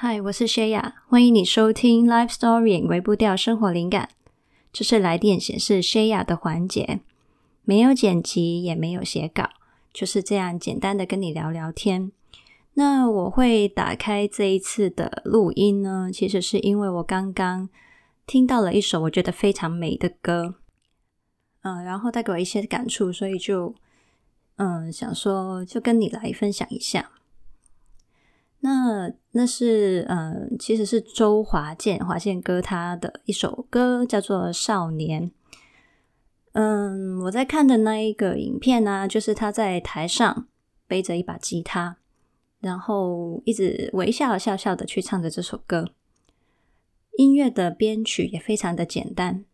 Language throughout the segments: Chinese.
嗨，我是谢雅，欢迎你收听 Life Story 微步调生活灵感。这是来电显示谢雅的环节，没有剪辑，也没有写稿，就是这样简单的跟你聊聊天。那我会打开这一次的录音呢，其实是因为我刚刚听到了一首我觉得非常美的歌，嗯，然后带给我一些感触，所以就嗯想说就跟你来分享一下。那那是嗯，其实是周华健华健哥他的一首歌，叫做《少年》。嗯，我在看的那一个影片呢，就是他在台上背着一把吉他，然后一直微笑笑笑的去唱着这首歌。音乐的编曲也非常的简单，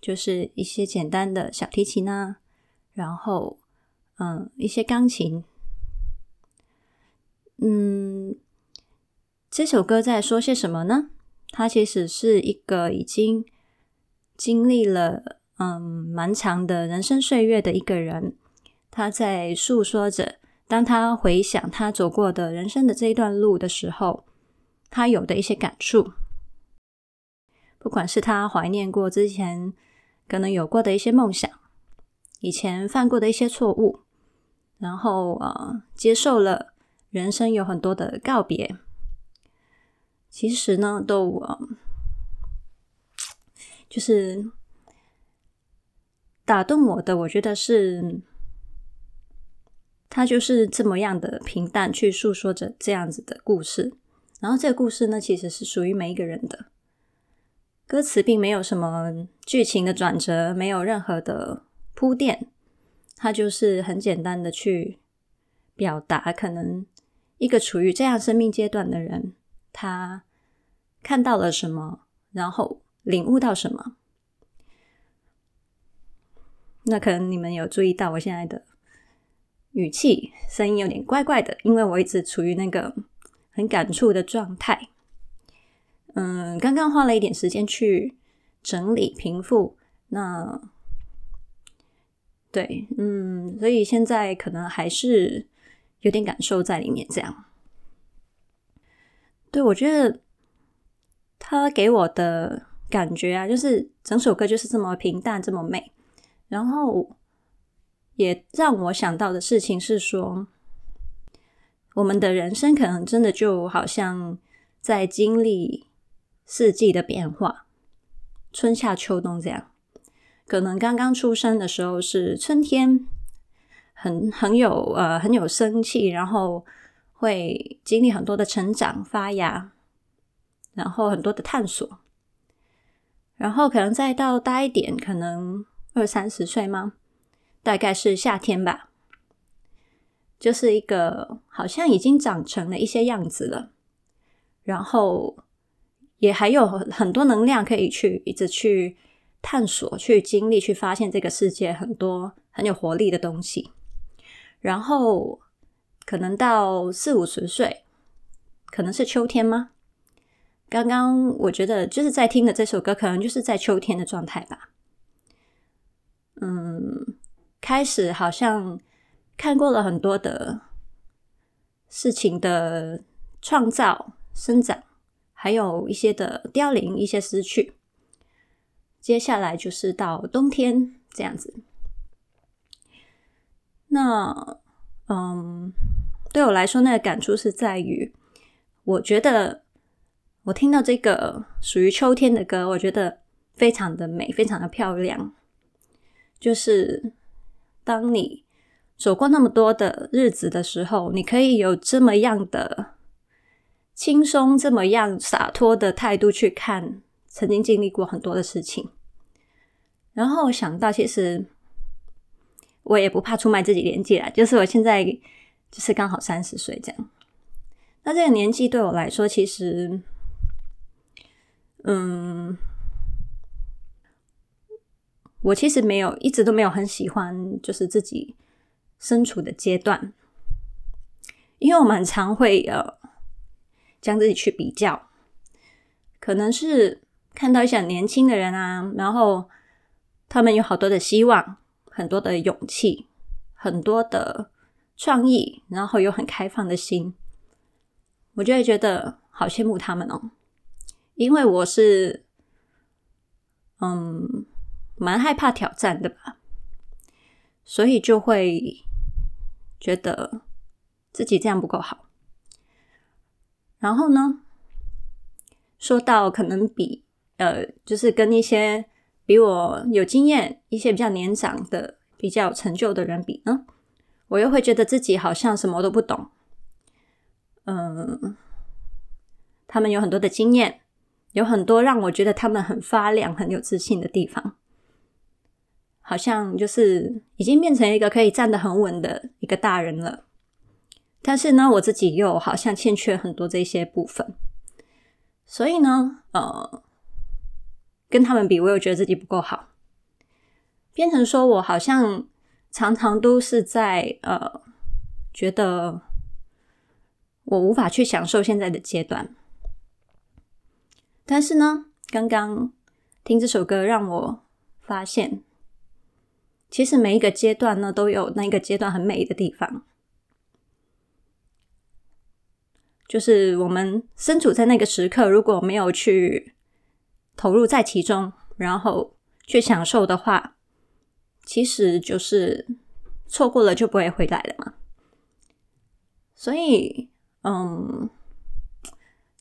就是一些简单的小提琴啊，然后嗯，一些钢琴，嗯。这首歌在说些什么呢？它其实是一个已经经历了嗯蛮长的人生岁月的一个人，他在诉说着，当他回想他走过的人生的这一段路的时候，他有的一些感触。不管是他怀念过之前可能有过的一些梦想，以前犯过的一些错误，然后呃接受了人生有很多的告别。其实呢，都嗯，就是打动我的，我觉得是他就是这么样的平淡去诉说着这样子的故事。然后这个故事呢，其实是属于每一个人的。歌词并没有什么剧情的转折，没有任何的铺垫，它就是很简单的去表达，可能一个处于这样生命阶段的人。他看到了什么，然后领悟到什么？那可能你们有注意到我现在的语气、声音有点怪怪的，因为我一直处于那个很感触的状态。嗯，刚刚花了一点时间去整理、平复。那对，嗯，所以现在可能还是有点感受在里面，这样。对，我觉得他给我的感觉啊，就是整首歌就是这么平淡，这么美。然后也让我想到的事情是说，我们的人生可能真的就好像在经历四季的变化，春夏秋冬这样。可能刚刚出生的时候是春天，很很有呃很有生气，然后。会经历很多的成长发芽，然后很多的探索，然后可能再到大一点，可能二三十岁吗？大概是夏天吧，就是一个好像已经长成了一些样子了，然后也还有很多能量可以去一直去探索、去经历、去发现这个世界很多很有活力的东西，然后。可能到四五十岁，可能是秋天吗？刚刚我觉得就是在听的这首歌，可能就是在秋天的状态吧。嗯，开始好像看过了很多的事情的创造、生长，还有一些的凋零、一些失去。接下来就是到冬天这样子。那。嗯，对我来说，那个感触是在于，我觉得我听到这个属于秋天的歌，我觉得非常的美，非常的漂亮。就是当你走过那么多的日子的时候，你可以有这么样的轻松、这么样洒脱的态度去看曾经经历过很多的事情。然后想到，其实。我也不怕出卖自己年纪啦，就是我现在就是刚好三十岁这样。那这个年纪对我来说，其实，嗯，我其实没有一直都没有很喜欢，就是自己身处的阶段，因为我们很常会呃将自己去比较，可能是看到一些年轻的人啊，然后他们有好多的希望。很多的勇气，很多的创意，然后有很开放的心，我就会觉得好羡慕他们哦，因为我是嗯蛮害怕挑战的吧，所以就会觉得自己这样不够好。然后呢，说到可能比呃，就是跟一些比我有经验、一些比较年长的、比较有成就的人比呢，我又会觉得自己好像什么都不懂。嗯，他们有很多的经验，有很多让我觉得他们很发亮、很有自信的地方，好像就是已经变成一个可以站得很稳的一个大人了。但是呢，我自己又好像欠缺很多这些部分，所以呢，呃，跟他们比，我又觉得自己不够好，变成说我好像常常都是在呃，觉得我无法去享受现在的阶段。但是呢，刚刚听这首歌让我发现，其实每一个阶段呢，都有那个阶段很美的地方。就是我们身处在那个时刻，如果没有去投入在其中，然后去享受的话，其实就是错过了就不会回来了嘛。所以，嗯，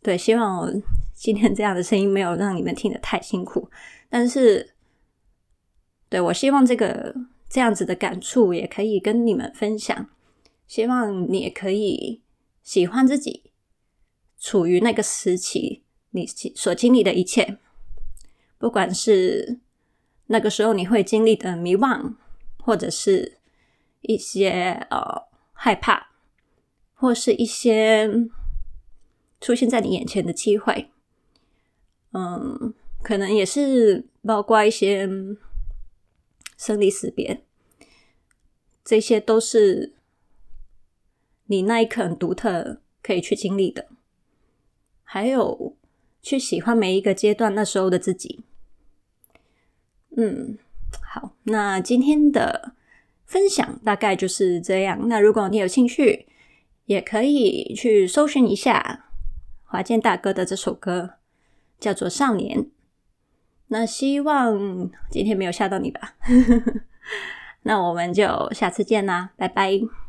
对，希望今天这样的声音没有让你们听得太辛苦，但是，对，我希望这个这样子的感触也可以跟你们分享，希望你也可以喜欢自己。处于那个时期，你所经历的一切，不管是那个时候你会经历的迷惘，或者是一些呃害怕，或是一些出现在你眼前的机会，嗯，可能也是包括一些生离死别，这些都是你那一刻很独特可以去经历的。还有去喜欢每一个阶段那时候的自己。嗯，好，那今天的分享大概就是这样。那如果你有兴趣，也可以去搜寻一下华健大哥的这首歌，叫做《少年》。那希望今天没有吓到你吧？那我们就下次见啦，拜拜。